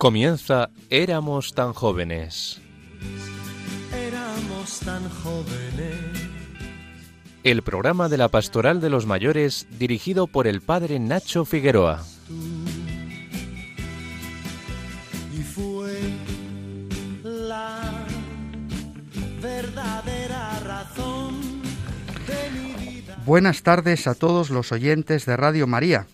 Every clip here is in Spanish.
Comienza Éramos tan jóvenes. Éramos tan jóvenes. El programa de la Pastoral de los Mayores dirigido por el padre Nacho Figueroa. Y fue la verdadera razón de mi vida. Buenas tardes a todos los oyentes de Radio María.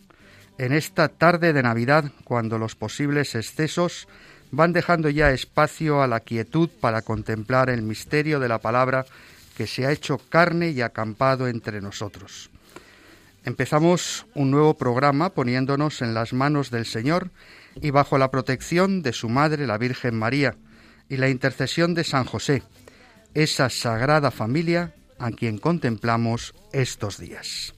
En esta tarde de Navidad, cuando los posibles excesos van dejando ya espacio a la quietud para contemplar el misterio de la palabra que se ha hecho carne y acampado entre nosotros. Empezamos un nuevo programa poniéndonos en las manos del Señor y bajo la protección de su Madre la Virgen María y la intercesión de San José, esa sagrada familia a quien contemplamos estos días.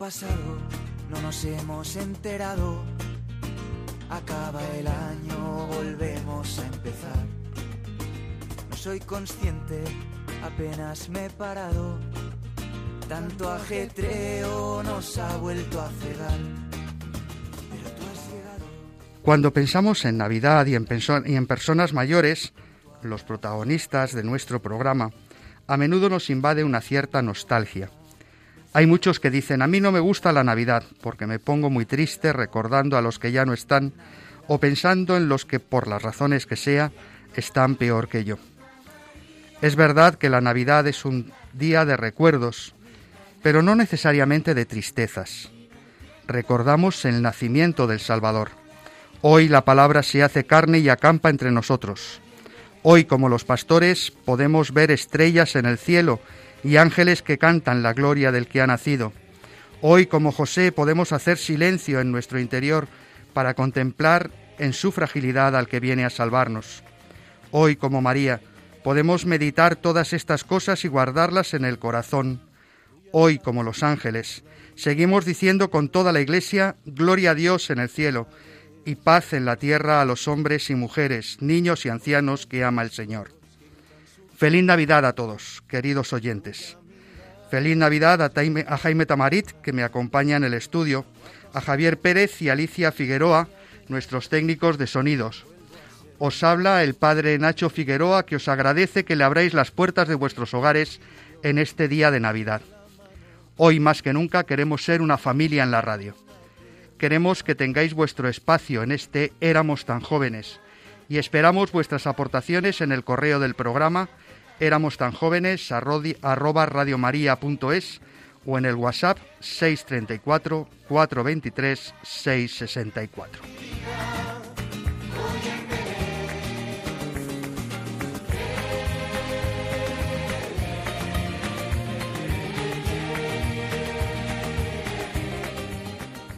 Pasado, no nos hemos enterado. Acaba el año, volvemos a empezar. No soy consciente, apenas me he parado. Tanto ajetreo nos ha vuelto a cegar. Pero tú has llegado. Cuando pensamos en Navidad y en, perso- y en personas mayores, los protagonistas de nuestro programa, a menudo nos invade una cierta nostalgia. Hay muchos que dicen, a mí no me gusta la Navidad porque me pongo muy triste recordando a los que ya no están o pensando en los que por las razones que sea están peor que yo. Es verdad que la Navidad es un día de recuerdos, pero no necesariamente de tristezas. Recordamos el nacimiento del Salvador. Hoy la palabra se hace carne y acampa entre nosotros. Hoy, como los pastores, podemos ver estrellas en el cielo y ángeles que cantan la gloria del que ha nacido. Hoy, como José, podemos hacer silencio en nuestro interior para contemplar en su fragilidad al que viene a salvarnos. Hoy, como María, podemos meditar todas estas cosas y guardarlas en el corazón. Hoy, como los ángeles, seguimos diciendo con toda la Iglesia, Gloria a Dios en el cielo y paz en la tierra a los hombres y mujeres, niños y ancianos que ama el Señor. Feliz Navidad a todos, queridos oyentes. Feliz Navidad a, Jaime Tamarit, que me acompaña en el estudio, a Javier Pérez y Alicia Figueroa, nuestros técnicos de sonidos. Os habla el padre Nacho Figueroa, que os agradece que le abráis las puertas de vuestros hogares en este día de Navidad. Hoy más que nunca queremos ser una familia en la radio. Queremos que tengáis vuestro espacio en este Éramos tan jóvenes y esperamos vuestras aportaciones en el correo del programa éramos tan jóvenes arroba radiomaria.es o en el WhatsApp 634 423 664.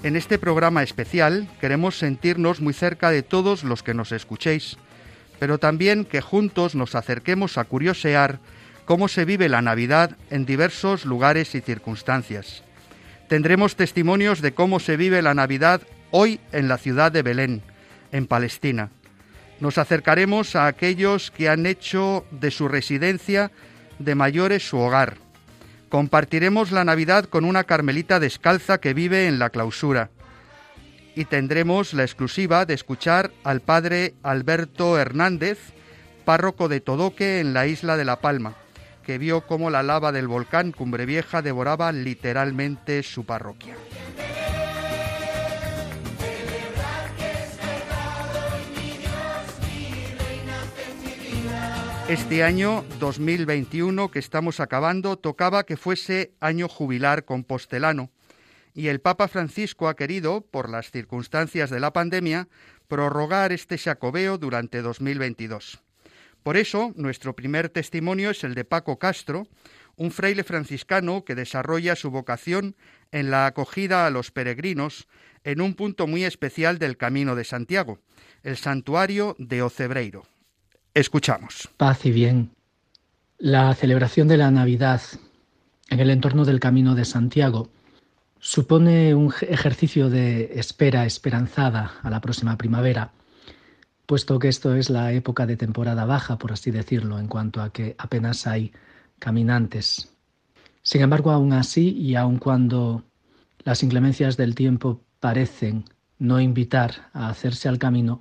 En este programa especial queremos sentirnos muy cerca de todos los que nos escuchéis, pero también que juntos nos acerquemos a curiosear cómo se vive la Navidad en diversos lugares y circunstancias. Tendremos testimonios de cómo se vive la Navidad hoy en la ciudad de Belén, en Palestina. Nos acercaremos a aquellos que han hecho de su residencia de mayores su hogar. Compartiremos la Navidad con una carmelita descalza que vive en la clausura. Y tendremos la exclusiva de escuchar al padre Alberto Hernández, párroco de Todoque en la isla de La Palma, que vio cómo la lava del volcán Cumbre Vieja devoraba literalmente su parroquia. Este año 2021 que estamos acabando tocaba que fuese año jubilar compostelano y el Papa Francisco ha querido, por las circunstancias de la pandemia, prorrogar este jacobeo durante 2022. Por eso, nuestro primer testimonio es el de Paco Castro, un fraile franciscano que desarrolla su vocación en la acogida a los peregrinos en un punto muy especial del Camino de Santiago, el santuario de Ocebreiro. Escuchamos. Paz y bien. La celebración de la Navidad en el entorno del Camino de Santiago supone un ejercicio de espera esperanzada a la próxima primavera, puesto que esto es la época de temporada baja, por así decirlo, en cuanto a que apenas hay caminantes. Sin embargo, aún así, y aun cuando las inclemencias del tiempo parecen no invitar a hacerse al camino,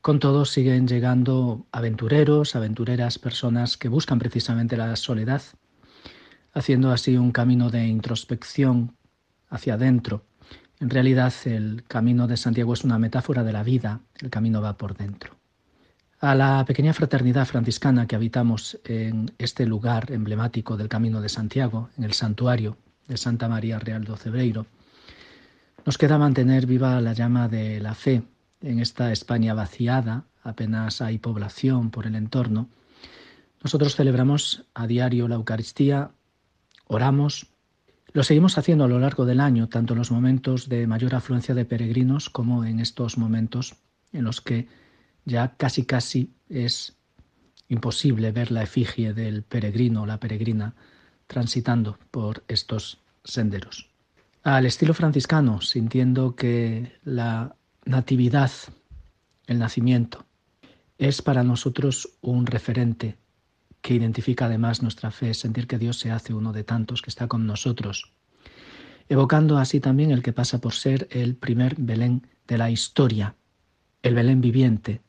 con todo siguen llegando aventureros, aventureras, personas que buscan precisamente la soledad, haciendo así un camino de introspección hacia adentro. En realidad el camino de Santiago es una metáfora de la vida, el camino va por dentro. A la pequeña fraternidad franciscana que habitamos en este lugar emblemático del Camino de Santiago, en el santuario de Santa María Real do Cebreiro, nos queda mantener viva la llama de la fe en esta España vaciada, apenas hay población por el entorno. Nosotros celebramos a diario la Eucaristía, oramos, lo seguimos haciendo a lo largo del año, tanto en los momentos de mayor afluencia de peregrinos como en estos momentos en los que ya casi casi es imposible ver la efigie del peregrino o la peregrina transitando por estos senderos. Al estilo franciscano, sintiendo que la natividad, el nacimiento, es para nosotros un referente que identifica además nuestra fe, sentir que Dios se hace uno de tantos que está con nosotros, evocando así también el que pasa por ser el primer Belén de la historia, el Belén viviente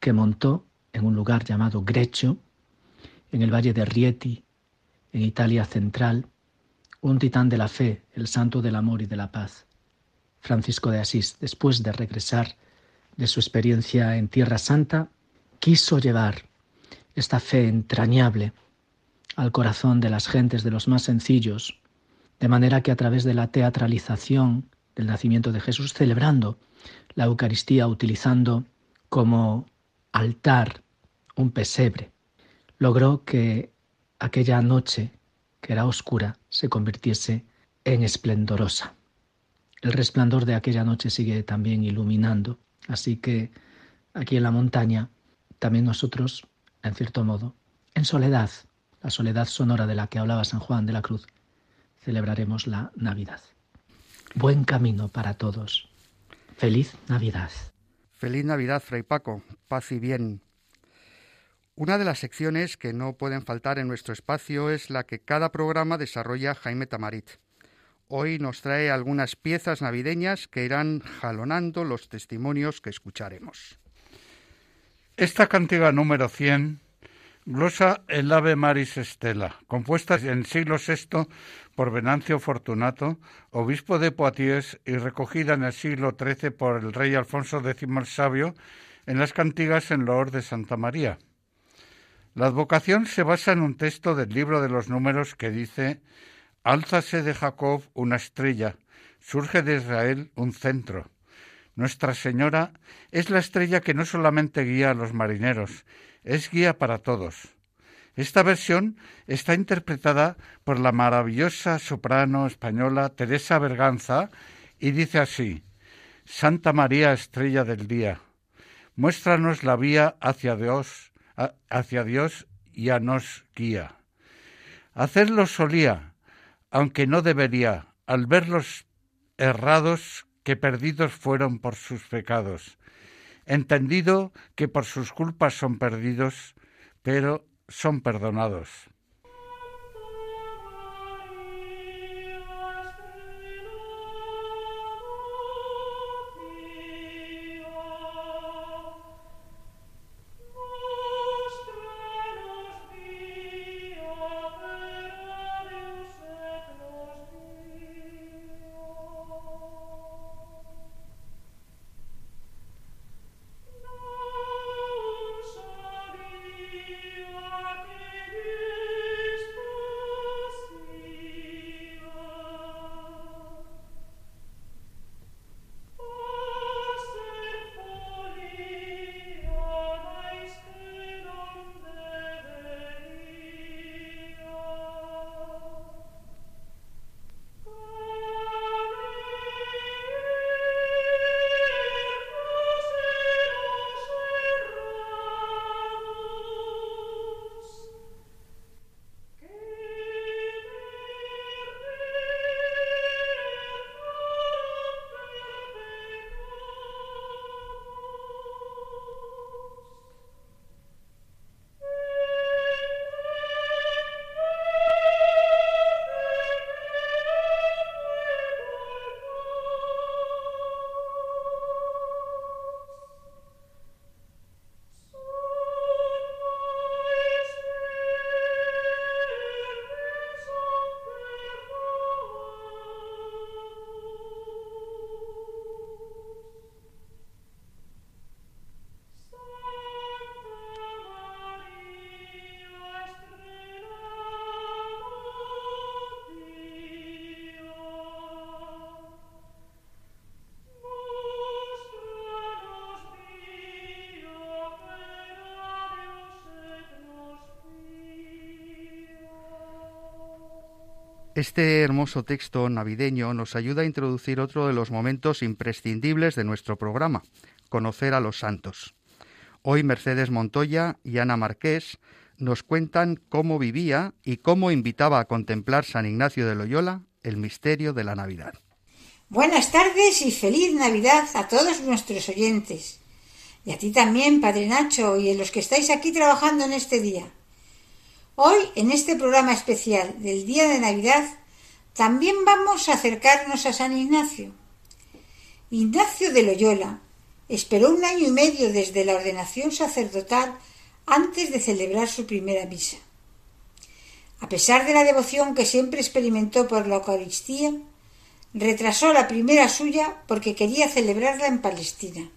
que montó en un lugar llamado Grecho, en el valle de Rieti, en Italia central, un titán de la fe, el santo del amor y de la paz. Francisco de Asís, después de regresar de su experiencia en Tierra Santa, quiso llevar esta fe entrañable al corazón de las gentes, de los más sencillos, de manera que a través de la teatralización del nacimiento de Jesús, celebrando la Eucaristía, utilizando como altar un pesebre, logró que aquella noche, que era oscura, se convirtiese en esplendorosa. El resplandor de aquella noche sigue también iluminando, así que aquí en la montaña también nosotros en cierto modo, en soledad, la soledad sonora de la que hablaba San Juan de la Cruz, celebraremos la Navidad. Buen camino para todos. Feliz Navidad. Feliz Navidad, Fray Paco. Paz y bien. Una de las secciones que no pueden faltar en nuestro espacio es la que cada programa desarrolla Jaime Tamarit. Hoy nos trae algunas piezas navideñas que irán jalonando los testimonios que escucharemos. Esta cantiga número 100 glosa el Ave Maris Estela, compuesta en siglo VI por Venancio Fortunato, obispo de Poitiers, y recogida en el siglo XIII por el rey Alfonso X el Sabio en las cantigas en loor de Santa María. La advocación se basa en un texto del libro de los números que dice Álzase de Jacob una estrella, surge de Israel un centro. Nuestra Señora es la estrella que no solamente guía a los marineros, es guía para todos. Esta versión está interpretada por la maravillosa soprano española Teresa Berganza y dice así, Santa María, estrella del día, muéstranos la vía hacia Dios, hacia Dios y a nos guía. Hacerlo solía, aunque no debería, al verlos errados que perdidos fueron por sus pecados, entendido que por sus culpas son perdidos, pero son perdonados. Este hermoso texto navideño nos ayuda a introducir otro de los momentos imprescindibles de nuestro programa, conocer a los santos. Hoy Mercedes Montoya y Ana Marqués nos cuentan cómo vivía y cómo invitaba a contemplar San Ignacio de Loyola el misterio de la Navidad. Buenas tardes y feliz Navidad a todos nuestros oyentes. Y a ti también, Padre Nacho, y a los que estáis aquí trabajando en este día. Hoy, en este programa especial del Día de Navidad, también vamos a acercarnos a San Ignacio. Ignacio de Loyola esperó un año y medio desde la ordenación sacerdotal antes de celebrar su primera misa. A pesar de la devoción que siempre experimentó por la Eucaristía, retrasó la primera suya porque quería celebrarla en Palestina.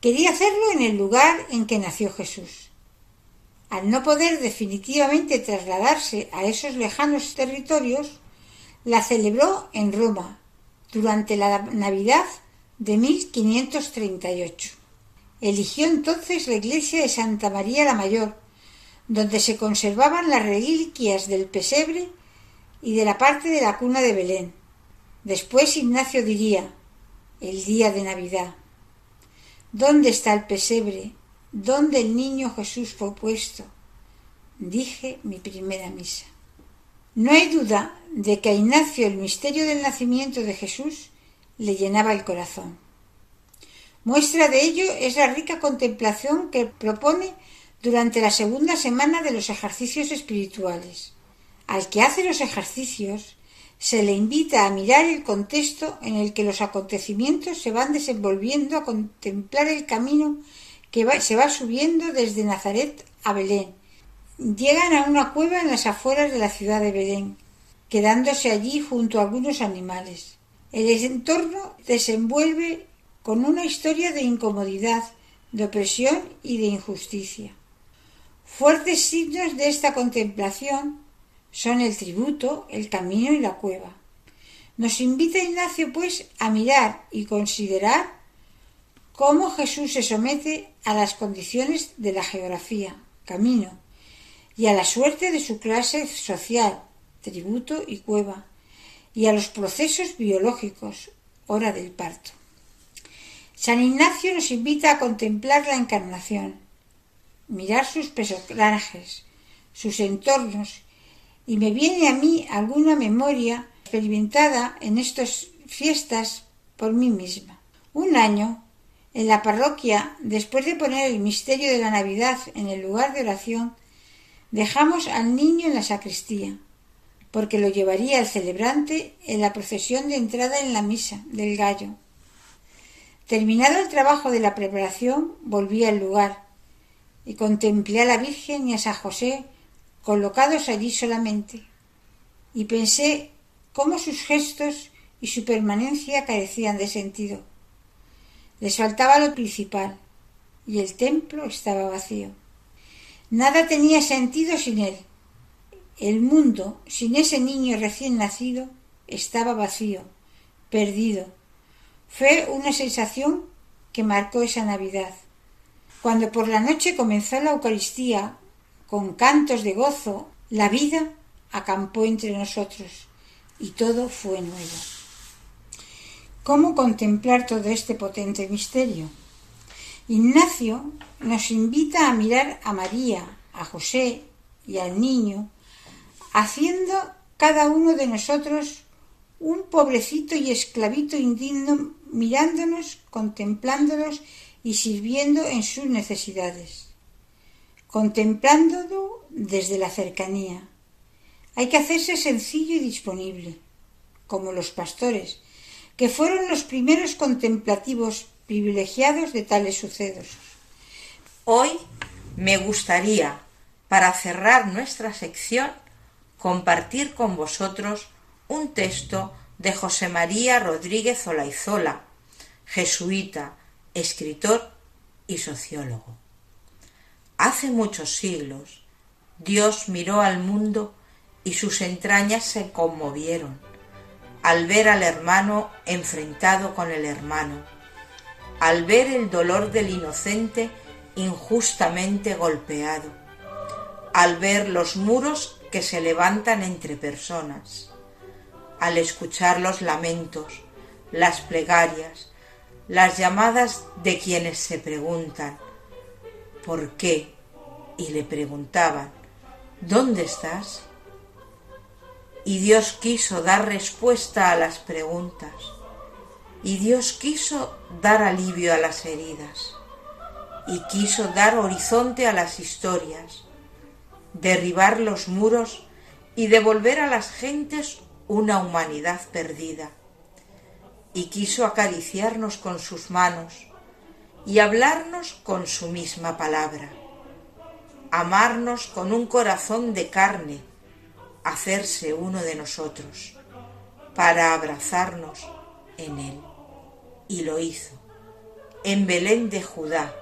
Quería hacerlo en el lugar en que nació Jesús. Al no poder definitivamente trasladarse a esos lejanos territorios, la celebró en Roma durante la Navidad de 1538. Eligió entonces la iglesia de Santa María la Mayor, donde se conservaban las reliquias del pesebre y de la parte de la cuna de Belén. Después Ignacio diría, el día de Navidad, ¿dónde está el pesebre? ¿Dónde el niño Jesús fue puesto? Dije mi primera misa. No hay duda de que a Ignacio el misterio del nacimiento de Jesús le llenaba el corazón. Muestra de ello es la rica contemplación que propone durante la segunda semana de los ejercicios espirituales. Al que hace los ejercicios se le invita a mirar el contexto en el que los acontecimientos se van desenvolviendo, a contemplar el camino que se va subiendo desde Nazaret a Belén. Llegan a una cueva en las afueras de la ciudad de Belén, quedándose allí junto a algunos animales. El entorno desenvuelve con una historia de incomodidad, de opresión y de injusticia. Fuertes signos de esta contemplación son el tributo, el camino y la cueva. Nos invita Ignacio, pues, a mirar y considerar cómo Jesús se somete a las condiciones de la geografía, camino, y a la suerte de su clase social, tributo y cueva, y a los procesos biológicos, hora del parto. San Ignacio nos invita a contemplar la encarnación, mirar sus personajes, sus entornos y me viene a mí alguna memoria experimentada en estas fiestas por mí misma. Un año, en la parroquia, después de poner el misterio de la Navidad en el lugar de oración, dejamos al niño en la sacristía, porque lo llevaría el celebrante en la procesión de entrada en la misa del gallo. Terminado el trabajo de la preparación, volví al lugar y contemplé a la Virgen y a San José colocados allí solamente, y pensé cómo sus gestos y su permanencia carecían de sentido. Les faltaba lo principal, y el templo estaba vacío. Nada tenía sentido sin él. El mundo, sin ese niño recién nacido, estaba vacío, perdido. Fue una sensación que marcó esa Navidad. Cuando por la noche comenzó la Eucaristía con cantos de gozo, la vida acampó entre nosotros y todo fue nuevo. ¿Cómo contemplar todo este potente misterio? Ignacio nos invita a mirar a María, a José y al niño, haciendo cada uno de nosotros un pobrecito y esclavito indigno mirándonos, contemplándolos y sirviendo en sus necesidades contemplándolo desde la cercanía. Hay que hacerse sencillo y disponible, como los pastores, que fueron los primeros contemplativos privilegiados de tales sucesos. Hoy me gustaría, para cerrar nuestra sección, compartir con vosotros un texto de José María Rodríguez Olaizola, jesuita, escritor y sociólogo. Hace muchos siglos Dios miró al mundo y sus entrañas se conmovieron al ver al hermano enfrentado con el hermano, al ver el dolor del inocente injustamente golpeado, al ver los muros que se levantan entre personas, al escuchar los lamentos, las plegarias, las llamadas de quienes se preguntan ¿por qué? y le preguntaban ¿dónde estás? Y Dios quiso dar respuesta a las preguntas. Y Dios quiso dar alivio a las heridas. Y quiso dar horizonte a las historias. Derribar los muros y devolver a las gentes una humanidad perdida. Y quiso acariciarnos con sus manos y hablarnos con su misma palabra. Amarnos con un corazón de carne hacerse uno de nosotros para abrazarnos en él. Y lo hizo, en Belén de Judá,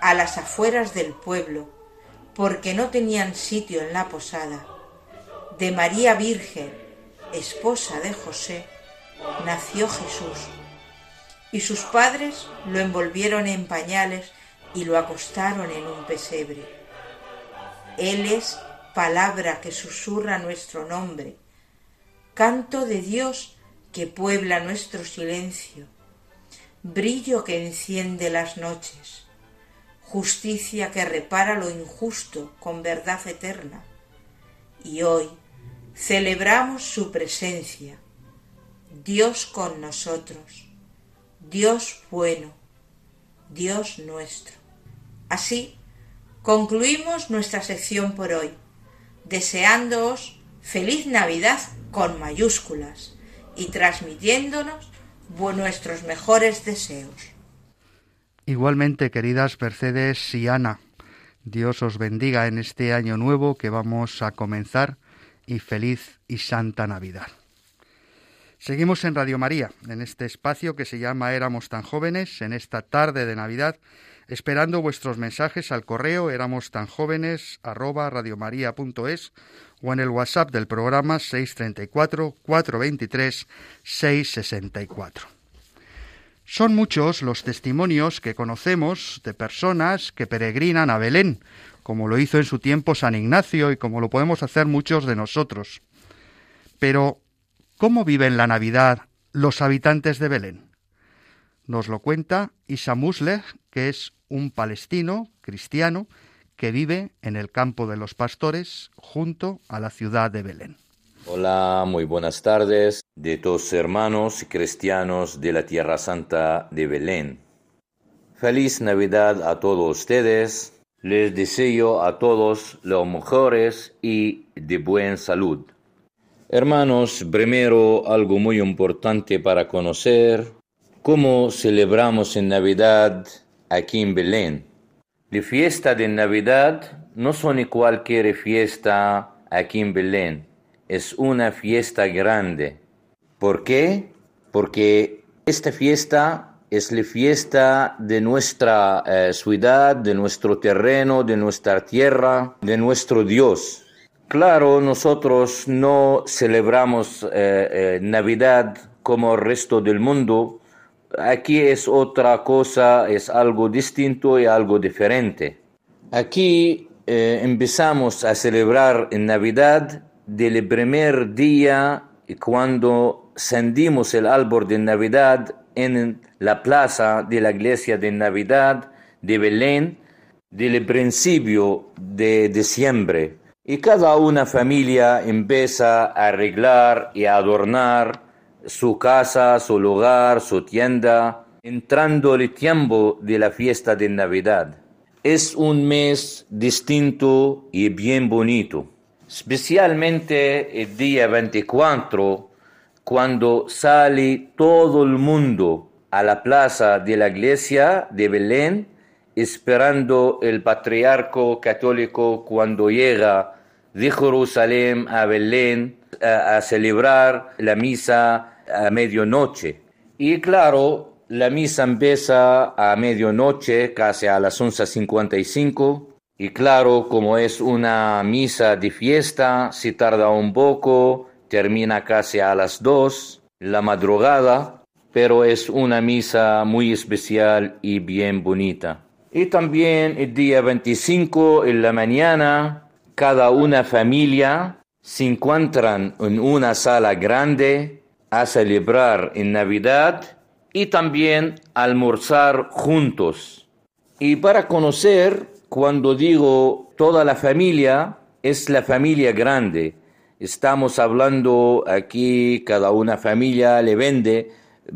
a las afueras del pueblo, porque no tenían sitio en la posada, de María Virgen, esposa de José, nació Jesús, y sus padres lo envolvieron en pañales y lo acostaron en un pesebre. Él es palabra que susurra nuestro nombre, canto de Dios que puebla nuestro silencio, brillo que enciende las noches, justicia que repara lo injusto con verdad eterna. Y hoy celebramos su presencia, Dios con nosotros, Dios bueno, Dios nuestro. Así concluimos nuestra sección por hoy deseándoos feliz Navidad con mayúsculas y transmitiéndonos nuestros mejores deseos. Igualmente, queridas Mercedes y Ana, Dios os bendiga en este año nuevo que vamos a comenzar y feliz y santa Navidad. Seguimos en Radio María, en este espacio que se llama Éramos tan jóvenes, en esta tarde de Navidad, esperando vuestros mensajes al correo éramos tan jóvenes arroba radiomaria.es o en el WhatsApp del programa 634 423 664. Son muchos los testimonios que conocemos de personas que peregrinan a Belén, como lo hizo en su tiempo San Ignacio y como lo podemos hacer muchos de nosotros. Pero, ¿cómo viven la Navidad los habitantes de Belén? Nos lo cuenta Isa Muslech, que es un palestino cristiano que vive en el campo de los pastores junto a la ciudad de Belén. Hola, muy buenas tardes de todos hermanos cristianos de la Tierra Santa de Belén. Feliz Navidad a todos ustedes. Les deseo a todos los mejores y de buena salud. Hermanos, primero algo muy importante para conocer, cómo celebramos en Navidad aquí en Belén. La fiesta de Navidad no son cualquier fiesta aquí en Belén, es una fiesta grande. ¿Por qué? Porque esta fiesta es la fiesta de nuestra eh, ciudad, de nuestro terreno, de nuestra tierra, de nuestro Dios. Claro, nosotros no celebramos eh, eh, Navidad como el resto del mundo, Aquí es otra cosa, es algo distinto y algo diferente. Aquí eh, empezamos a celebrar en Navidad del primer día cuando sendimos el árbol de Navidad en la plaza de la iglesia de Navidad de Belén del principio de diciembre. Y cada una familia empieza a arreglar y a adornar su casa, su lugar, su tienda, entrando el tiempo de la fiesta de Navidad. Es un mes distinto y bien bonito, especialmente el día 24, cuando sale todo el mundo a la plaza de la iglesia de Belén, esperando el patriarca católico cuando llega de Jerusalén a Belén a, celebrar la misa a medianoche. Y claro, la misa empieza a medianoche, casi a las 11.55. Y claro, como es una misa de fiesta, si tarda un poco, termina casi a las 2, la madrugada, pero es una misa muy especial y bien bonita. Y también el día 25 en la mañana, cada una familia se encuentran en una sala grande a celebrar en Navidad y también almorzar juntos. Y para conocer, cuando digo toda la familia, es la familia grande. Estamos hablando aquí, cada una familia le vende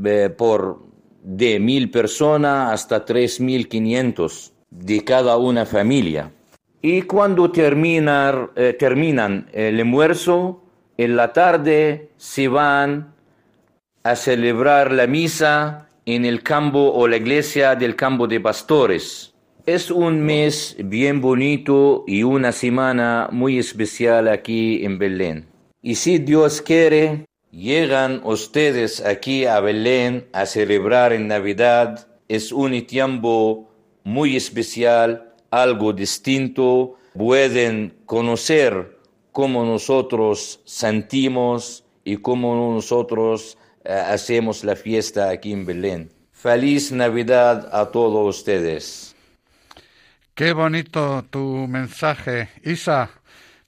eh, por de mil personas hasta tres mil quinientos de cada una familia. Y cuando eh, terminan el almuerzo, en la tarde se van a celebrar la misa en el campo o la iglesia del campo de pastores. Es un mes bien bonito y una semana muy especial aquí en Belén. Y si Dios quiere, llegan ustedes aquí a Belén a celebrar en Navidad. Es un tiempo muy especial, algo distinto. Pueden conocer cómo nosotros sentimos y cómo nosotros eh, hacemos la fiesta aquí en Belén. Feliz Navidad a todos ustedes. Qué bonito tu mensaje, Isa.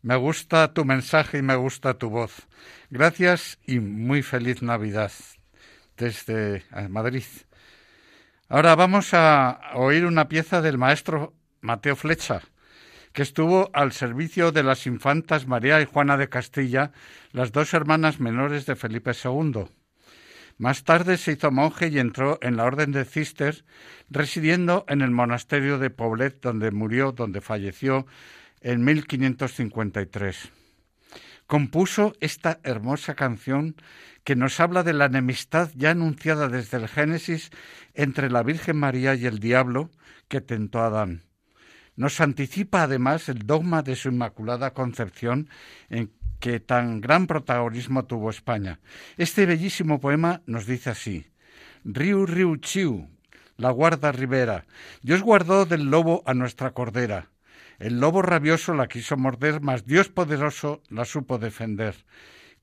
Me gusta tu mensaje y me gusta tu voz. Gracias y muy feliz Navidad desde eh, Madrid. Ahora vamos a oír una pieza del maestro Mateo Flecha, que estuvo al servicio de las infantas María y Juana de Castilla, las dos hermanas menores de Felipe II. Más tarde se hizo monje y entró en la orden de Cister, residiendo en el monasterio de Poblet, donde murió, donde falleció en 1553. Compuso esta hermosa canción que nos habla de la enemistad ya anunciada desde el Génesis entre la Virgen María y el diablo que tentó a Adán. Nos anticipa además el dogma de su Inmaculada Concepción en que tan gran protagonismo tuvo España. Este bellísimo poema nos dice así: Riu, riu, chiu, la guarda ribera. Dios guardó del lobo a nuestra cordera. El lobo rabioso la quiso morder, mas Dios poderoso la supo defender.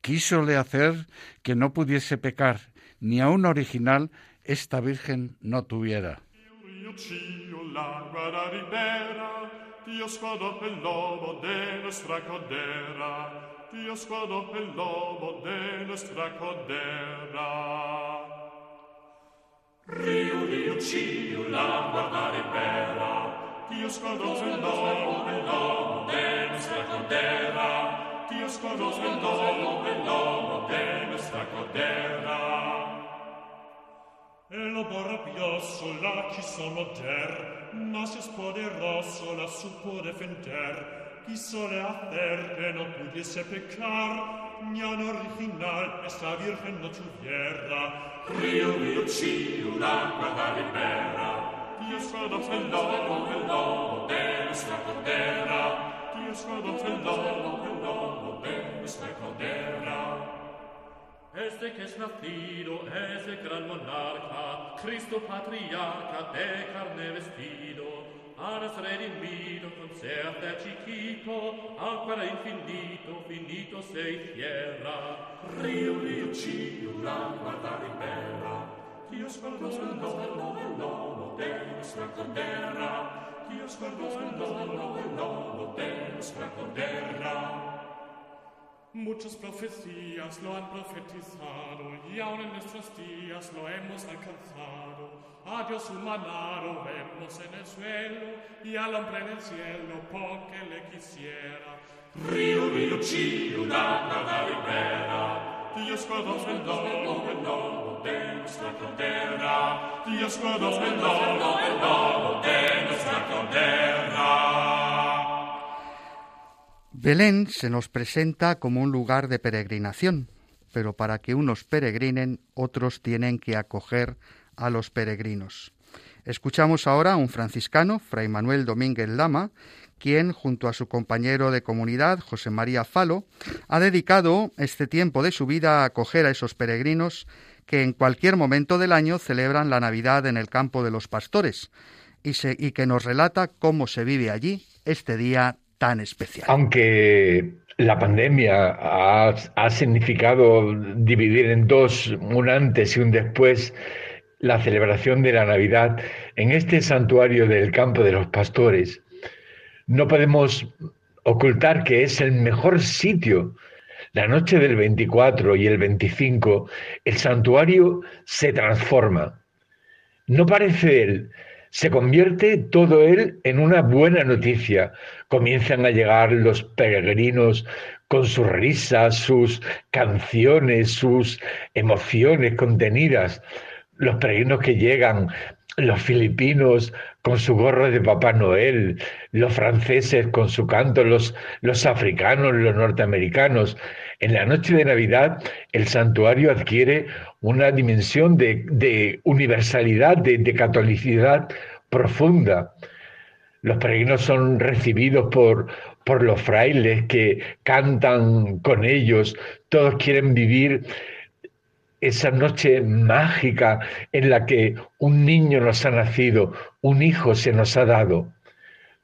Quísole hacer que no pudiese pecar, ni aun original esta Virgen no tuviera. Dios guardó el lobo de nuestra cordera. Dios guardó el lobo de nuestra cordera. Rio, rio, ciu, la guarda ribera. Dios guardó el lobo, el lobo de nuestra cordera. Dios guardó el lobo, el lobo de nuestra cordera. El lobo rabioso la quiso morder, mas es poderoso la supo defender. Quisole hacer que no pudiese pecar, ni an original esta virgen no tuviera. Rio, rio, ciu, la guarda libera. Dios guardó el lobo, el lobo de nuestra cordera. Dios guardó el lobo, el lobo de nuestra cordera. Este que es nacido es el gran monarca, Cristo patriarca de carne vestido, a nos redimido con ser de chiquito, ancora infinito, finito se hiciera. Rio, rio, ciu, la guarda ribera, Dios guardó el lobo, el lobo de nuestra cordera, Dios guardó el lobo, el Muchas profecías lo han profetizado y aún en nuestros días lo hemos alcanzado. A Dios humanado vemos en el suelo y al hombre en el cielo porque le quisiera. Río, río, ciu, la guarda libera. Dios guardó el lobo, el lobo de nuestra cordera. Dios guardó el lobo, el lobo de nuestra cordera. Belén se nos presenta como un lugar de peregrinación, pero para que unos peregrinen, otros tienen que acoger a los peregrinos. Escuchamos ahora a un franciscano, Fray Manuel Domínguez Lama, quien, junto a su compañero de comunidad, José María Falo, ha dedicado este tiempo de su vida a acoger a esos peregrinos que en cualquier momento del año celebran la Navidad en el campo de los pastores y, y que nos relata cómo se vive allí este día tan especial. Aunque la pandemia ha, ha, significado dividir en dos, un antes y un después, la celebración de la Navidad en este santuario del campo de los pastores, no podemos ocultar que es el mejor sitio La noche del 24 y el 25, el santuario se transforma. No parece él, se convierte todo él en una buena noticia. Comienzan a llegar los peregrinos con sus risas, sus canciones, sus emociones contenidas. Los peregrinos que llegan, los filipinos con su gorro de Papá Noel, los franceses con su canto, los, los africanos, los norteamericanos. En la noche de Navidad el santuario adquiere una dimensión de, universalidad, de, catolicidad profunda. Los peregrinos son recibidos por, por los frailes que cantan con ellos, todos quieren vivir esa noche mágica en la que un niño nos ha nacido, un hijo se nos ha dado.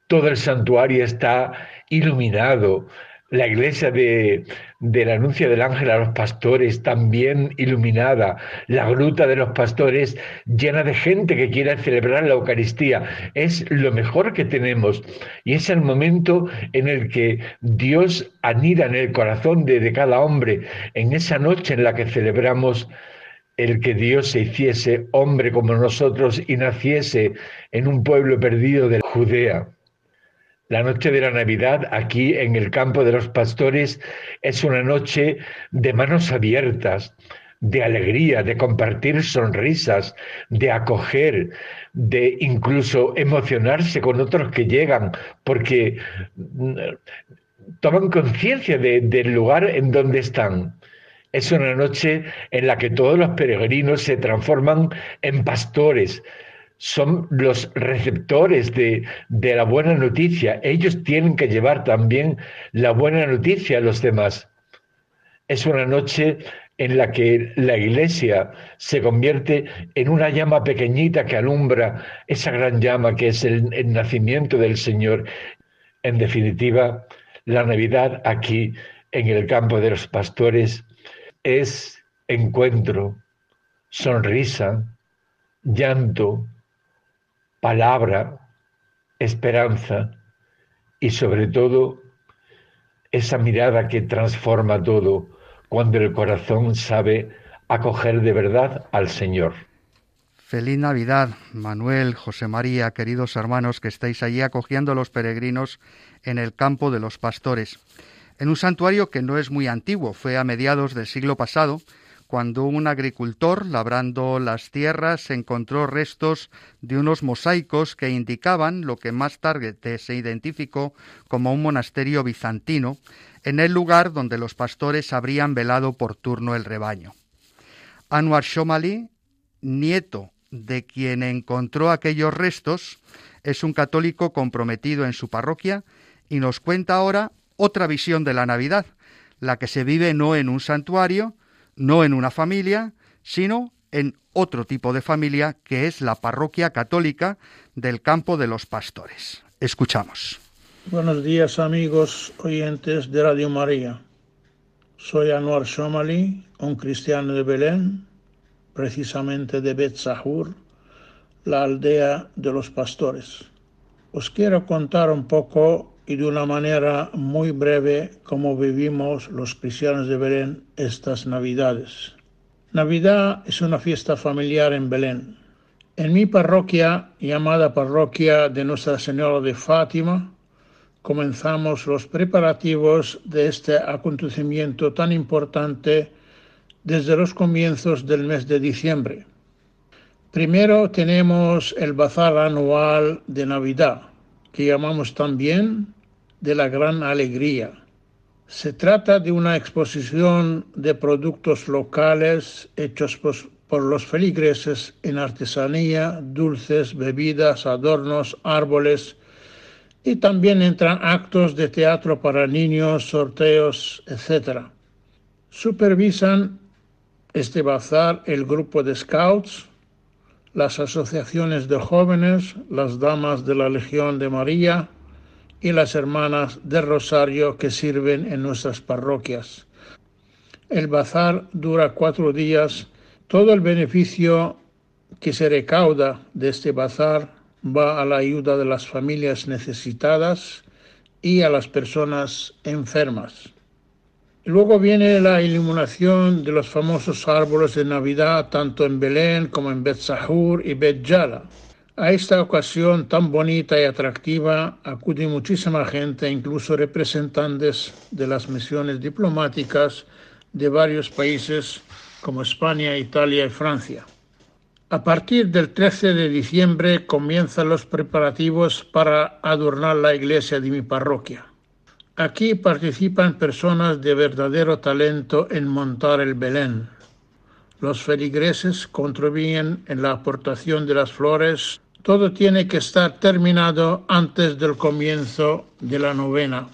Todo el santuario está iluminado, la iglesia de, del anuncio del ángel a los pastores también iluminada, la gruta de los pastores llena de gente que quiere celebrar la Eucaristía. Es lo mejor que tenemos y es el momento en el que Dios anida en el corazón de, de cada hombre, en esa noche en la que celebramos el que Dios se hiciese hombre como nosotros y naciese en un pueblo perdido de Judea. La noche de la Navidad aquí en el campo de los pastores es una noche de manos abiertas, de alegría, de compartir sonrisas, de acoger, de incluso emocionarse con otros que llegan, porque mm, toman conciencia del lugar en donde están. Es una noche en la que todos los peregrinos se transforman en pastores, son los receptores de, la buena noticia. Ellos tienen que llevar también la buena noticia a los demás. Es una noche en la que la iglesia se convierte en una llama pequeñita que alumbra esa gran llama que es el, el nacimiento del Señor. En definitiva, la Navidad aquí en el campo de los pastores es encuentro, sonrisa, llanto, palabra, esperanza y sobre todo esa mirada que transforma todo cuando el corazón sabe acoger de verdad al Señor. Feliz Navidad, Manuel, José María, queridos hermanos que estáis allí acogiendo a los peregrinos en el campo de los pastores, en un santuario que no es muy antiguo, fue a mediados del siglo pasado, cuando un agricultor, labrando las tierras, encontró restos de unos mosaicos que indicaban lo que más tarde se identificó como un monasterio bizantino, en el lugar donde los pastores habrían velado por turno el rebaño. Anwar Shomali, nieto de quien encontró aquellos restos, es un católico comprometido en su parroquia y nos cuenta ahora otra visión de la Navidad, la que se vive no en un santuario, no en una familia, sino en otro tipo de familia que es la parroquia católica del campo de los pastores. Escuchamos. Buenos días amigos oyentes de Radio María. Soy Anuar Shomali, un cristiano de Belén, precisamente de Bet Sahur, la aldea de los pastores. Os quiero contar un poco y de una manera muy breve cómo vivimos los cristianos de Belén estas Navidades. Navidad es una fiesta familiar en Belén. En mi parroquia, llamada Parroquia de Nuestra Señora de Fátima, comenzamos los preparativos de este acontecimiento tan importante desde los comienzos del mes de diciembre. Primero tenemos el bazar anual de Navidad, que llamamos también de la gran alegría. Se trata de una exposición de productos locales hechos por los feligreses en artesanía, dulces, bebidas, adornos, árboles, y también entran actos de teatro para niños, sorteos, etc. Supervisan este bazar el grupo de scouts, las asociaciones de jóvenes, las damas de la Legión de María, y las hermanas de Rosario que sirven en nuestras parroquias. El bazar dura cuatro días. Todo el beneficio que se recauda de este bazar va a la ayuda de las familias necesitadas y a las personas enfermas. Luego viene la iluminación de los famosos árboles de Navidad, tanto en Belén como en Bet Sahur y Bet Yala. A esta ocasión tan bonita y atractiva acude muchísima gente, incluso representantes de las misiones diplomáticas de varios países como España, Italia y Francia. A partir del 13 de diciembre comienzan los preparativos para adornar la iglesia de mi parroquia. Aquí participan personas de verdadero talento en montar el Belén. Los feligreses contribuyen en la aportación de las flores. Todo tiene que estar terminado antes del comienzo de la novena.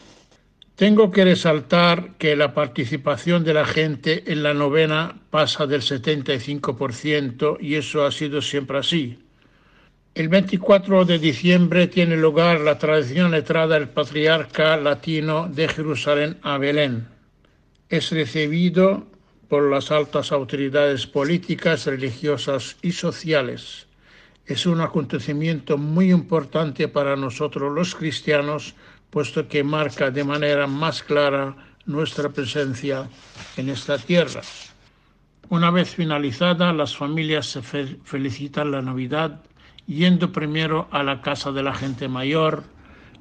Tengo que resaltar que la participación de la gente en la novena pasa del 75% y eso ha sido siempre así. El 24 de diciembre tiene lugar la tradición letrada del patriarca latino de Jerusalén a Belén. Es recibido por las altas autoridades políticas, religiosas y sociales. Es un acontecimiento muy importante para nosotros los cristianos, puesto que marca de manera más clara nuestra presencia en esta tierra. Una vez finalizada, las familias se felicitan la Navidad yendo primero a la casa de la gente mayor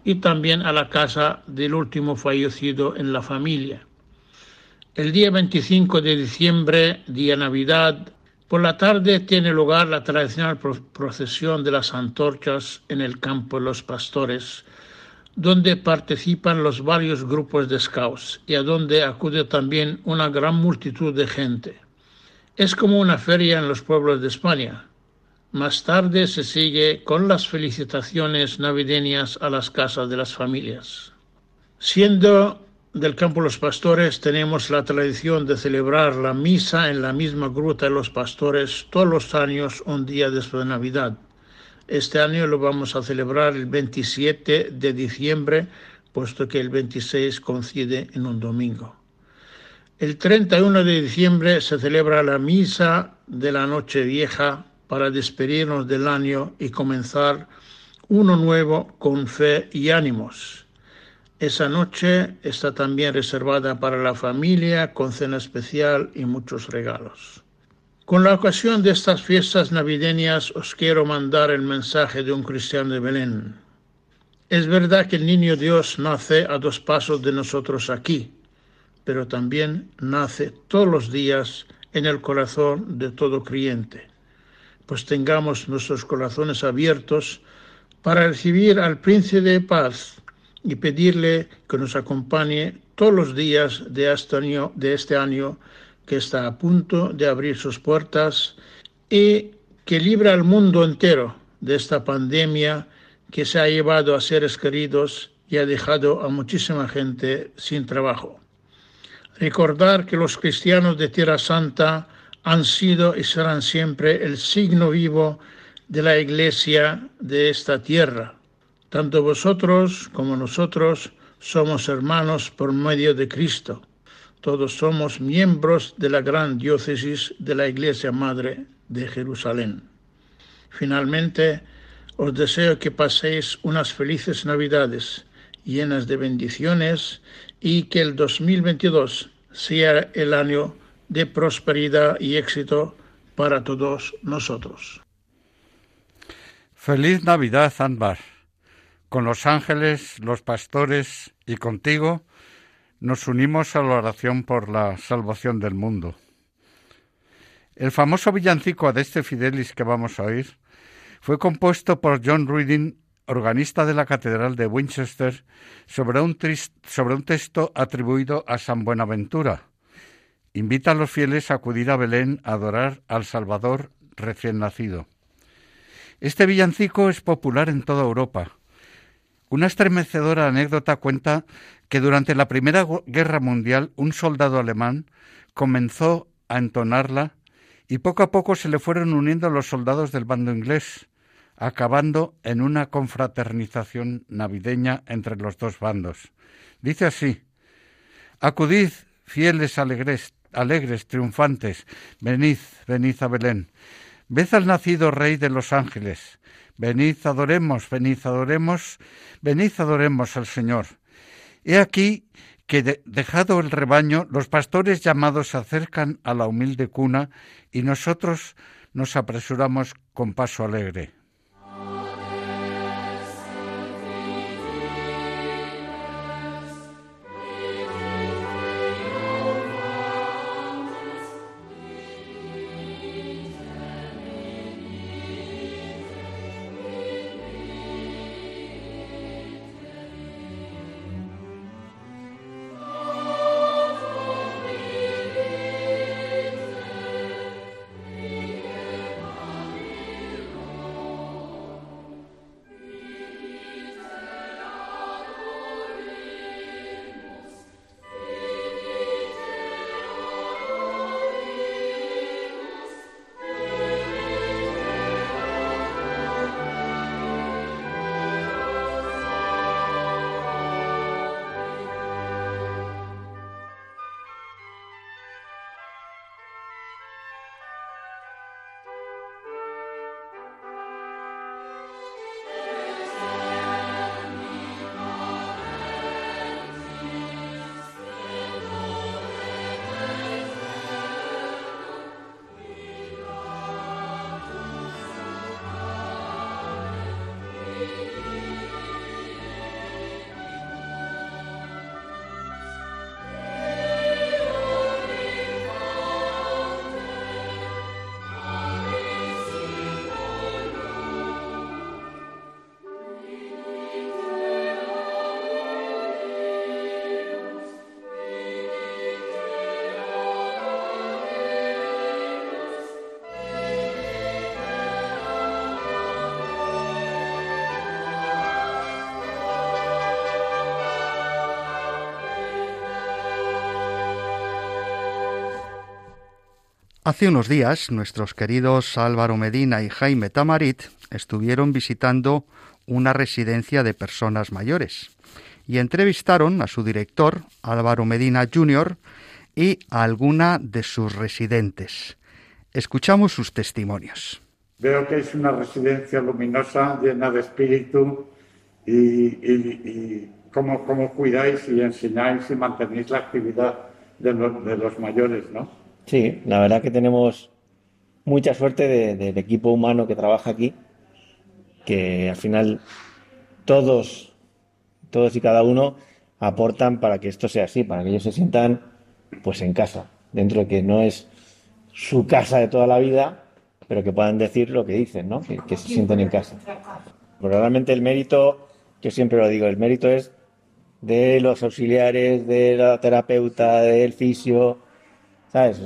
y también a la casa del último fallecido en la familia. El día 25 de diciembre, día Navidad, por la tarde tiene lugar la tradicional procesión de las antorchas en el campo de los pastores, donde participan los varios grupos de scouts y a donde acude también una gran multitud de gente. Es como una feria en los pueblos de España, más tarde se sigue con las felicitaciones navideñas a las casas de las familias. Siendo del campo los pastores, tenemos la tradición de celebrar la misa en la misma gruta de los pastores todos los años, un día después de Navidad. Este año lo vamos a celebrar el 27 de diciembre, puesto que el 26 coincide en un domingo. El 31 de diciembre se celebra la misa de la Noche Vieja para despedirnos del año y comenzar uno nuevo con fe y ánimos. Esa noche está también reservada para la familia con cena especial y muchos regalos. Con la ocasión de estas fiestas navideñas os quiero mandar el mensaje de un cristiano de Belén. Es verdad que el niño Dios nace a dos pasos de nosotros aquí, pero también nace todos los días en el corazón de todo creyente pues tengamos nuestros corazones abiertos para recibir al Príncipe de Paz y pedirle que nos acompañe todos los días de este año, de este año que está a punto de abrir sus puertas y que libre al mundo entero de esta pandemia que se ha llevado a seres queridos y ha dejado a muchísima gente sin trabajo. Recordar que los cristianos de Tierra Santa han sido y serán siempre el signo vivo de la Iglesia de esta tierra. Tanto vosotros como nosotros somos hermanos por medio de Cristo. Todos somos miembros de la gran diócesis de la Iglesia Madre de Jerusalén. Finalmente, os deseo que paséis unas felices Navidades llenas de bendiciones y que el 2022 sea el año de prosperidad y éxito para todos nosotros. Feliz Navidad, Anbar. Con los ángeles, los pastores y contigo nos unimos a la oración por la salvación del mundo. El famoso villancico de este Fidelis que vamos a oír fue compuesto por John Reading, organista de la Catedral de Winchester, sobre un, sobre un texto atribuido a San Buenaventura, invita a los fieles a acudir a Belén a adorar al Salvador recién nacido. Este villancico es popular en toda Europa. Una estremecedora anécdota cuenta que durante la Primera Guerra Mundial un soldado alemán comenzó a entonarla y poco a poco se le fueron uniendo los soldados del bando inglés, acabando en una confraternización navideña entre los dos bandos. Dice así, Acudid, fieles alegres, alegres, triunfantes, venid, venid a Belén. Ved al nacido Rey de los ángeles. Venid, adoremos, venid, adoremos, venid, adoremos al Señor. He aquí que dejado el rebaño, los pastores llamados se acercan a la humilde cuna y nosotros nos apresuramos con paso alegre. Hace unos días, nuestros queridos Álvaro Medina y Jaime Tamarit estuvieron visitando una residencia de personas mayores y entrevistaron a su director, Álvaro Medina Jr., y a alguna de sus residentes. Escuchamos sus testimonios. Veo que es una residencia luminosa, llena de espíritu y, cómo, cuidáis y enseñáis y mantenéis la actividad de los mayores, ¿no? Sí, la verdad que tenemos mucha suerte del equipo humano que trabaja aquí, que al final todos, todos y cada uno aportan para que esto sea así, para que ellos se sientan pues en casa, dentro de que no es su casa de toda la vida, pero que puedan decir lo que dicen, ¿no? Que, se sienten en casa. Pero realmente el mérito, yo siempre lo digo, el mérito es de los auxiliares, de la terapeuta, del fisio, ¿sabes?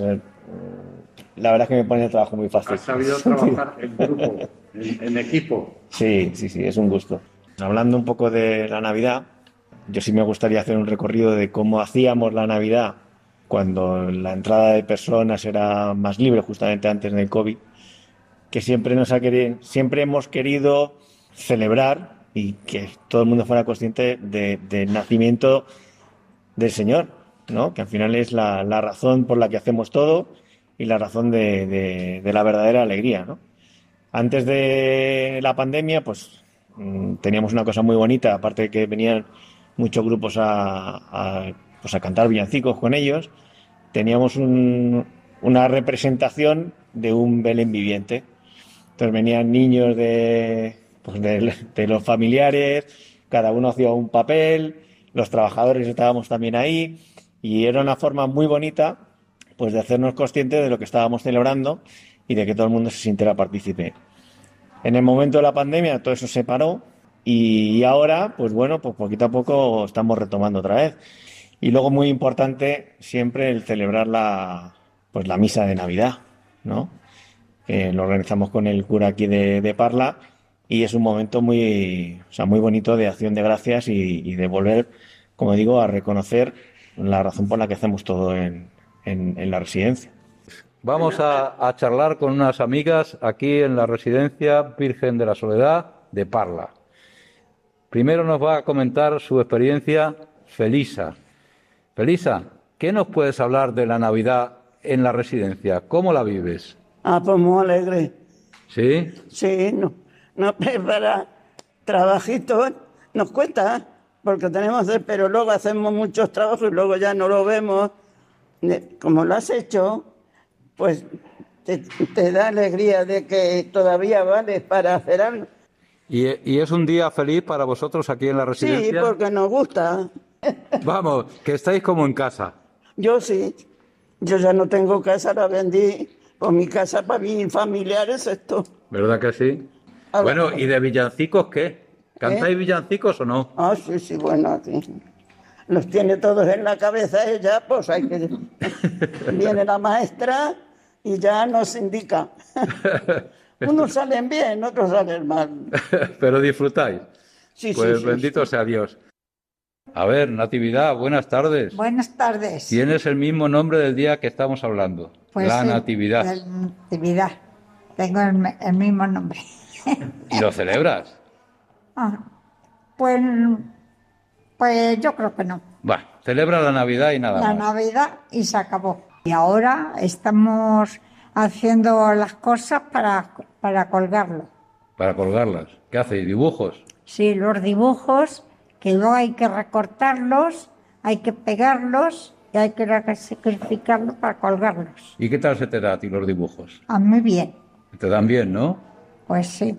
La verdad es que me pone el trabajo muy fácil. Has sabido trabajar en grupo, en, equipo. Sí, sí, sí, es un gusto. Hablando un poco de la Navidad, yo sí me gustaría hacer un recorrido de cómo hacíamos la Navidad cuando la entrada de personas era más libre, justamente antes del COVID, que siempre, nos ha querido, siempre hemos querido celebrar y que todo el mundo fuera consciente del nacimiento del Señor, ¿no? que al final es la, razón por la que hacemos todo y la razón de, la verdadera alegría. ¿no? Antes de la pandemia, pues mm, teníamos una cosa muy bonita, aparte de que venían muchos grupos a, pues a cantar villancicos con ellos, teníamos una representación de un Belén viviente. Entonces venían niños de, pues de, de los familiares, cada uno hacía un papel, los trabajadores estábamos también ahí y era una forma muy bonita pues de hacernos conscientes de lo que estábamos celebrando y de que todo el mundo se sintiera partícipe. En el momento de la pandemia todo eso se paró y ahora, pues bueno, pues poquito a poco estamos retomando otra vez. Y luego muy importante siempre el celebrar la, pues la misa de Navidad, ¿no? lo organizamos con el cura aquí de, Parla y es un momento muy, o sea, muy bonito de acción de gracias y de volver, como digo, a reconocer la razón por la que hacemos todo en, la residencia. Vamos a, charlar con unas amigas aquí en la residencia Virgen de la Soledad de Parla. Primero nos va a comentar su experiencia Felisa. Felisa, ¿qué nos puedes hablar de la Navidad en la residencia? ¿Cómo la vives? Ah, pues muy alegre. ¿Sí? Sí, no, no prepara trabajito, nos cuesta porque tenemos, pero luego hacemos muchos trabajos y luego ya no lo vemos. Como lo has hecho, pues te, te da alegría de que todavía vale para hacer algo. ¿Y, ¿Y, es un día feliz para vosotros aquí en la residencia? Sí, porque nos gusta. Vamos, que estáis como en casa. Yo sí. Yo ya no tengo casa, la vendí. Por mi casa para mis familiares esto. ¿Verdad que sí? bueno, ¿y de villancicos qué? ¿Cantáis ¿Eh? villancicos o no? Ah, sí, sí, bueno, sí. Los tiene todos en la cabeza ella, pues hay que... Viene la maestra y ya nos indica. Unos salen bien, otros salen mal. Pero disfrutáis. Sí, pues sí, sí, bendito sea Dios. A ver, Natividad, buenas tardes. Buenas tardes. Tienes el mismo nombre del día que estamos hablando. Pues la sí, Natividad. La Natividad. Tengo el, el mismo nombre. ¿Y lo celebras? Ah, pues, pues yo creo que no. Va, celebra la Navidad y nada la más. Navidad y se acabó. Y ahora estamos haciendo las cosas para, para colgarlo. Para colgarlas. ¿Qué hacéis? ¿Dibujos? Sí, los dibujos, que luego hay que recortarlos, hay que pegarlos y hay que sacrificarlos para colgarlos. ¿Y qué tal se te da a ti los dibujos? A mí bien. Te dan bien, ¿no? Pues sí.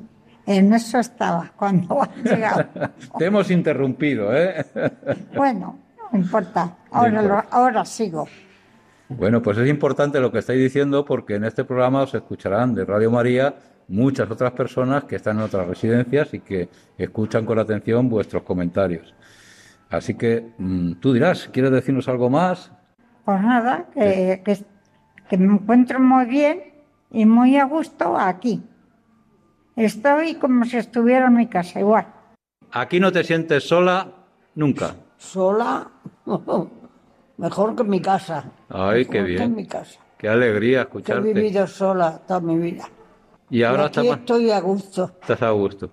En eso estaba cuando has llegado. Te hemos interrumpido, ¿eh? bueno, no importa. Ahora, lo, ahora sigo. Bueno, pues es importante lo que estáis diciendo porque en este programa os escucharán de Radio María muchas otras personas que están en otras residencias y que escuchan con atención vuestros comentarios. Así que mmm, tú dirás, ¿quieres decirnos algo más? Pues nada, que, que, que me encuentro muy bien y muy a gusto aquí. Estoy como si estuviera en mi casa, igual. Aquí no te sientes sola nunca. Sola, mejor que en mi casa. Ay, qué mejor bien. Que en mi casa. Qué alegría He escucharte. vivido sola toda mi vida. Y ahora y aquí estoy a gusto, estás a gusto.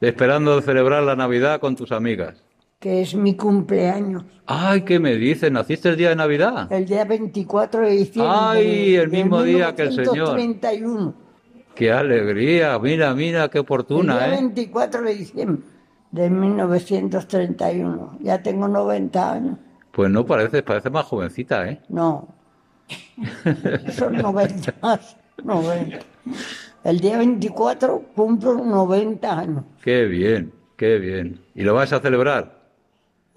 Esperando celebrar la Navidad con tus amigas. que es mi cumpleaños. Ay, ¿qué me dices? ¿Naciste el día de Navidad? El día 24 de diciembre. Ay, el de mismo día que el Señor. 1931. Qué alegría. Mira, mira, qué El oportuna, día ¿eh? 24 de diciembre de 1931. Ya tengo 90 años. Pues no parece, parece más jovencita, ¿eh? No. Son 90. 90. El día 24 cumplo 90 años. Qué bien, qué bien. ¿Y lo vas a celebrar?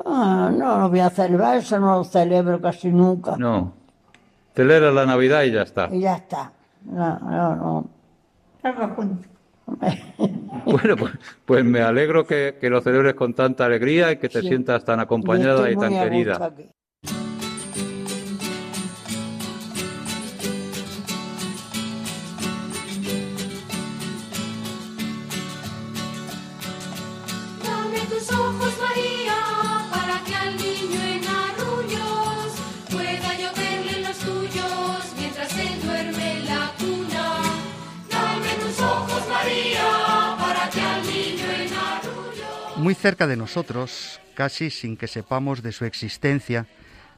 Ah, no lo voy a celebrar, eso no lo celebro casi nunca. No. Celebra la Navidad y ya está. Y ya está. No, no, no. Bueno, pues, pues me alegro que, que lo celebres con tanta alegría y que te Sí. sientas tan acompañada y tan querida. aquí. Muy cerca de nosotros, casi sin que sepamos de su existencia,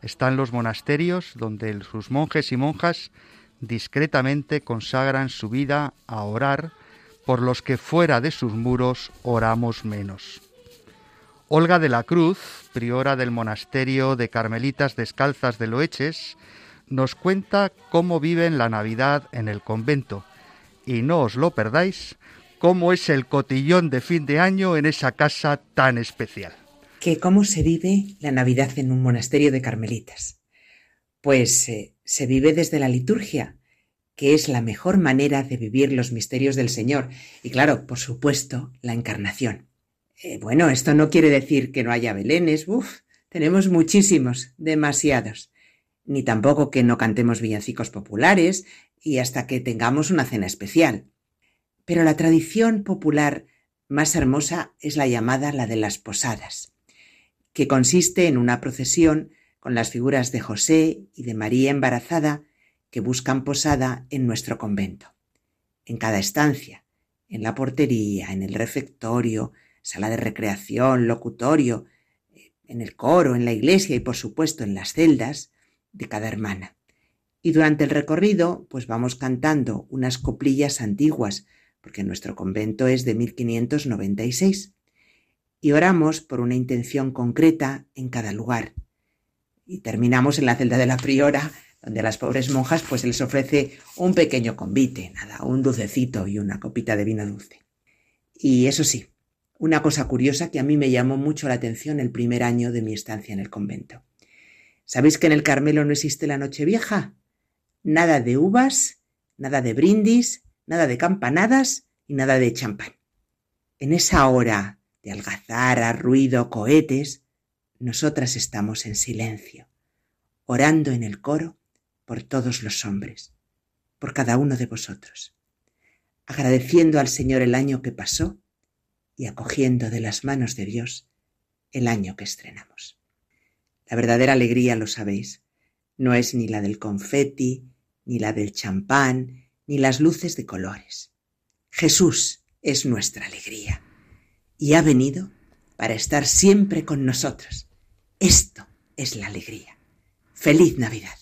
están los monasterios donde sus monjes y monjas discretamente consagran su vida a orar por los que fuera de sus muros oramos menos. Olga de la Cruz, priora del monasterio de Carmelitas Descalzas de Loeches, nos cuenta cómo viven la Navidad en el convento. Y no os lo perdáis, cómo es el cotillón de fin de año en esa casa tan especial. que cómo se vive la Navidad en un monasterio de carmelitas. Pues eh, se vive desde la liturgia, que es la mejor manera de vivir los misterios del Señor. Y claro, por supuesto, la encarnación. Eh, bueno, esto no quiere decir que no haya belenes, uff, tenemos muchísimos, demasiados. Ni tampoco que no cantemos villancicos populares y hasta que tengamos una cena especial. Pero la tradición popular más hermosa es la llamada la de las posadas que consiste en una procesión con las figuras de José y de María embarazada que buscan posada en nuestro convento. En cada estancia, en la portería, en el refectorio, sala de recreación, locutorio, en el coro, en la iglesia y por supuesto en las celdas de cada hermana. Y durante el recorrido, pues vamos cantando unas coplillas antiguas, porque nuestro convento es de 1596 y oramos por una intención concreta en cada lugar. Y terminamos en la celda de la priora, donde a las pobres monjas pues se les ofrece un pequeño convite, nada, un dulcecito y una copita de vino dulce. Y eso sí, una cosa curiosa que a mí me llamó mucho la atención el primer año de mi estancia en el convento. ¿Sabéis que en el Carmelo no existe la noche vieja? Nada de uvas, nada de brindis, nada de campanadas y nada de champán. En esa hora de algazara, ruido, cohetes, nosotras estamos en silencio, orando en el coro por todos los hombres, por cada uno de vosotros, agradeciendo al Señor el año que pasó y acogiendo de las manos de Dios el año que estrenamos. La verdadera alegría, lo sabéis, no es ni la del confeti, ni la del champán, ni las luces de colores. Jesús es nuestra alegría y ha venido para estar siempre con nosotros. Esto es la alegría. Feliz Navidad.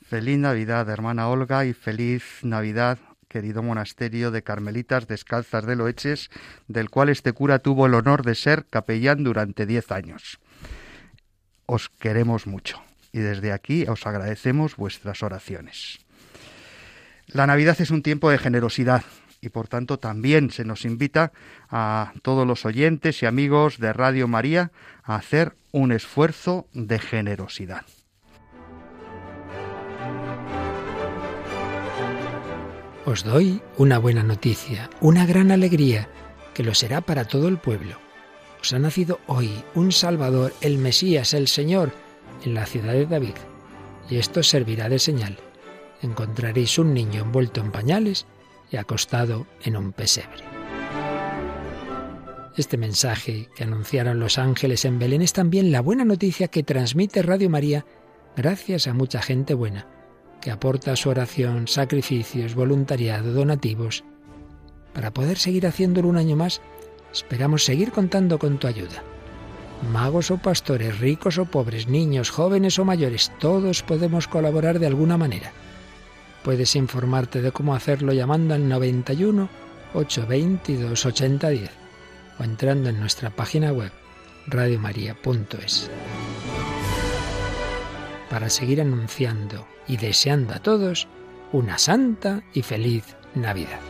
Feliz Navidad, hermana Olga, y feliz Navidad, querido monasterio de Carmelitas Descalzas de Loeches, del cual este cura tuvo el honor de ser capellán durante diez años. Os queremos mucho y desde aquí os agradecemos vuestras oraciones. La Navidad es un tiempo de generosidad y por tanto también se nos invita a todos los oyentes y amigos de Radio María a hacer un esfuerzo de generosidad. Os doy una buena noticia, una gran alegría, que lo será para todo el pueblo. Os ha nacido hoy un Salvador, el Mesías, el Señor, en la ciudad de David. Y esto servirá de señal. Encontraréis un niño envuelto en pañales y acostado en un pesebre. Este mensaje que anunciaron los ángeles en Belén es también la buena noticia que transmite Radio María gracias a mucha gente buena que aporta su oración, sacrificios, voluntariado, donativos. Para poder seguir haciéndolo un año más, esperamos seguir contando con tu ayuda. Magos o pastores, ricos o pobres, niños, jóvenes o mayores, todos podemos colaborar de alguna manera. Puedes informarte de cómo hacerlo llamando al 91 822 8010 o entrando en nuestra página web radiomaria.es. Para seguir anunciando y deseando a todos una santa y feliz Navidad.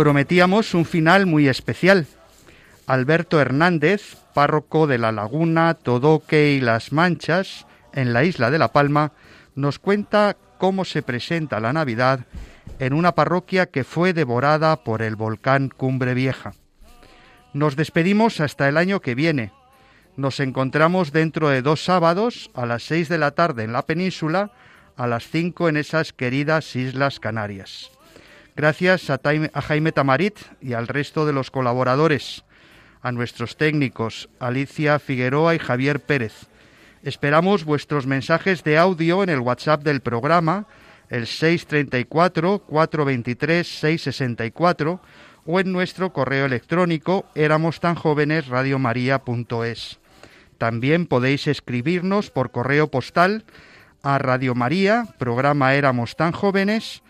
Prometíamos un final muy especial. Alberto Hernández, párroco de La Laguna, Todoque y Las Manchas, en la isla de La Palma, nos cuenta cómo se presenta la Navidad en una parroquia que fue devorada por el volcán Cumbre Vieja. Nos despedimos hasta el año que viene. Nos encontramos dentro de dos sábados a las seis de la tarde en la península, a las cinco en esas queridas Islas Canarias. Gracias a, Jaime Tamarit y al resto de los colaboradores, a nuestros técnicos Alicia Figueroa y Javier Pérez. Esperamos vuestros mensajes de audio en el WhatsApp del programa, el 634-423-664, o en nuestro correo electrónico éramos tan jóvenes También podéis escribirnos por correo postal a Radio María, programa Éramos tan jóvenes,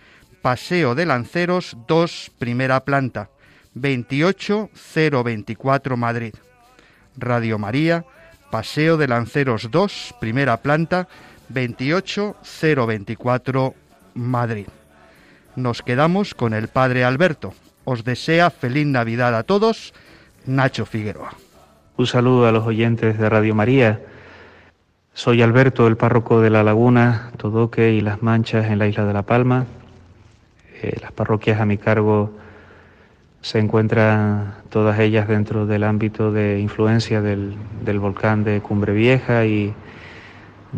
Paseo de Lanceros 2, primera planta, 28024 Madrid. Radio María, Paseo de Lanceros 2, primera planta, 28024 Madrid. Nos quedamos con el Padre Alberto. Os desea feliz Navidad a todos, Nacho Figueroa. Un saludo a los oyentes de Radio María. Soy Alberto, el párroco de La Laguna, Todoque y Las Manchas en la isla de La Palma eh, las parroquias a mi cargo se encuentran todas ellas dentro del ámbito de influencia del, volcán de Cumbre Vieja y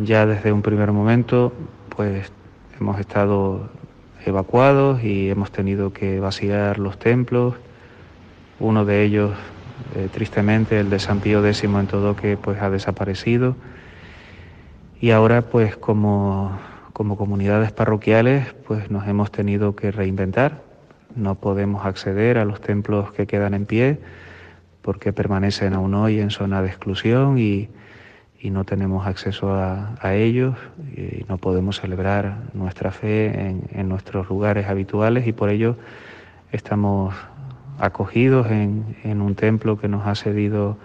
ya desde un primer momento pues hemos estado evacuados y hemos tenido que vaciar los templos. Uno de ellos Eh, tristemente el de San Pío X en Todoque pues ha desaparecido y ahora pues como, como comunidades parroquiales pues nos hemos tenido que reinventar. No podemos acceder a los templos que quedan en pie porque permanecen aún hoy en zona de exclusión y, y no tenemos acceso a, a, ellos y no podemos celebrar nuestra fe en, en, nuestros lugares habituales y por ello estamos acogidos en, en, un templo que nos ha cedido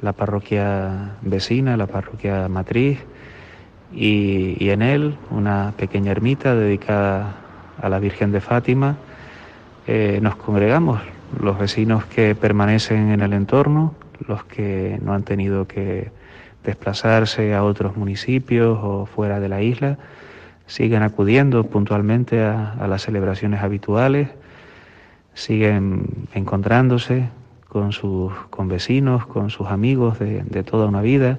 la parroquia vecina, la parroquia matriz y, en él una pequeña ermita dedicada a la Virgen de Fátima. Eh, nos congregamos los vecinos que permanecen en el entorno, los que no han tenido que desplazarse a otros municipios o fuera de la isla, siguen acudiendo puntualmente a, a las celebraciones habituales, siguen encontrándose con sus con vecinos, con sus amigos de, de toda una vida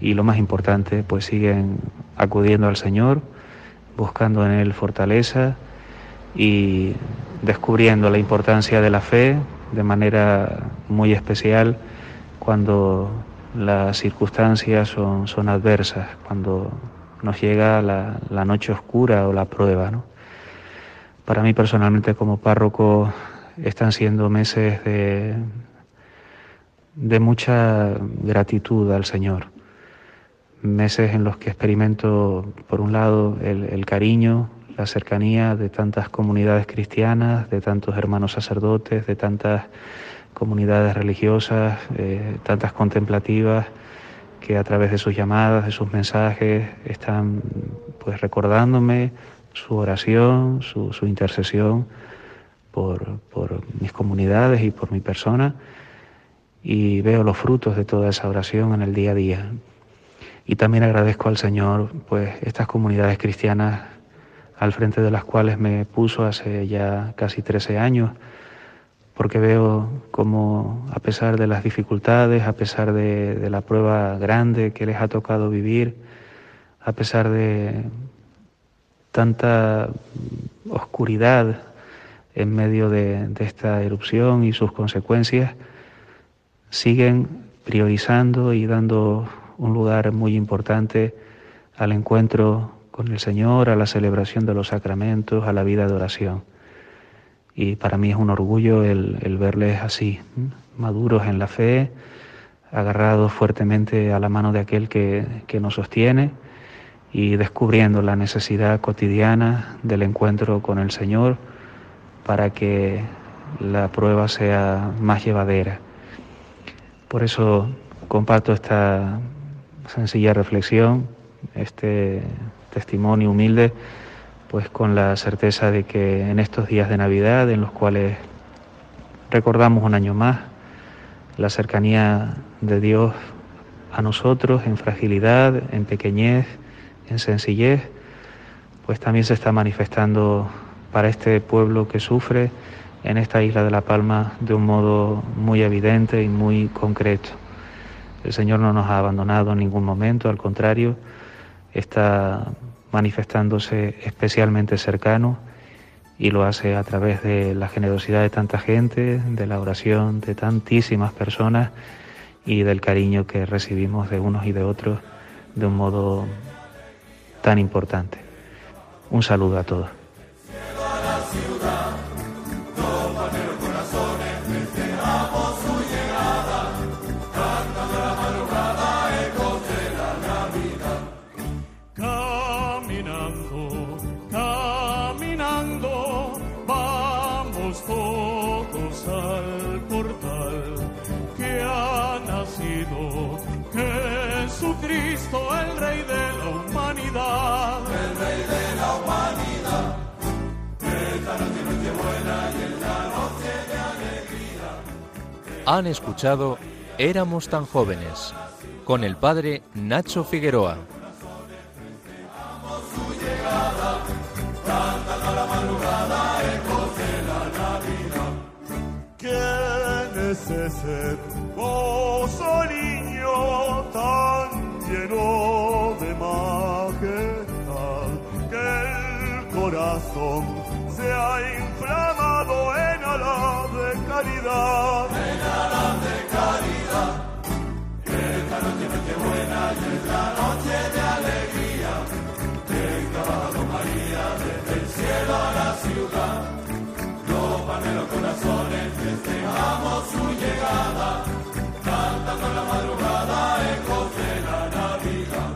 y lo más importante, pues siguen acudiendo al Señor, buscando en Él fortaleza y descubriendo la importancia de la fe de manera muy especial cuando las circunstancias son, son adversas, cuando nos llega la, la, noche oscura o la prueba. ¿no? Para mí personalmente como párroco están siendo meses de, de mucha gratitud al Señor, meses en los que experimento, por un lado, el, cariño, la cercanía de tantas comunidades cristianas, de tantos hermanos sacerdotes, de tantas comunidades religiosas, eh, tantas contemplativas, que a través de sus llamadas, de sus mensajes, están pues recordándome su oración, su, intercesión por, mis comunidades y por mi persona, y veo los frutos de toda esa oración en el día a día. Y también agradezco al Señor, pues, estas comunidades cristianas al frente de las cuales me puso hace ya casi 13 años, porque veo como a pesar de las dificultades, a pesar de, la prueba grande que les ha tocado vivir, a pesar de tanta oscuridad en medio de esta erupción y sus consecuencias, siguen priorizando y dando un lugar muy importante al encuentro con el Señor, a la celebración de los sacramentos, a la vida de oración. Y para mí es un orgullo el, verles así, maduros en la fe, agarrados fuertemente a la mano de aquel que, que nos sostiene y descubriendo la necesidad cotidiana del encuentro con el Señor para que la prueba sea más llevadera. Por eso comparto esta sencilla reflexión, este testimonio humilde pues con la certeza de que en estos días de Navidad, en los cuales recordamos un año más la cercanía de Dios a nosotros en fragilidad, en pequeñez, en sencillez, pues también se está manifestando para este pueblo que sufre en esta isla de La Palma de un modo muy evidente y muy concreto. El Señor no nos ha abandonado en ningún momento, al contrario, está manifestándose especialmente cercano y lo hace a través de la generosidad de tanta gente, de la oración de tantísimas personas y del cariño que recibimos de unos y de otros de un modo tan importante. Un saludo a todos. Han escuchado Éramos tan jóvenes con el padre Nacho Figueroa. ¿Quién es ese pozo niño tan lleno de majestad que el corazón se ha inflamado en alas de caridad. Regalas de caridad. Esta noche noche buena y esta noche de alegría. Venga, María, desde el cielo a la ciudad. Los panelos corazones festejamos su llegada. Cantando en la madrugada ecos de la Navidad.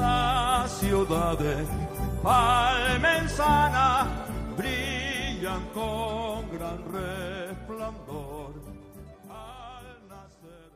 Las ciudades palmensana brillan con gran resplandor.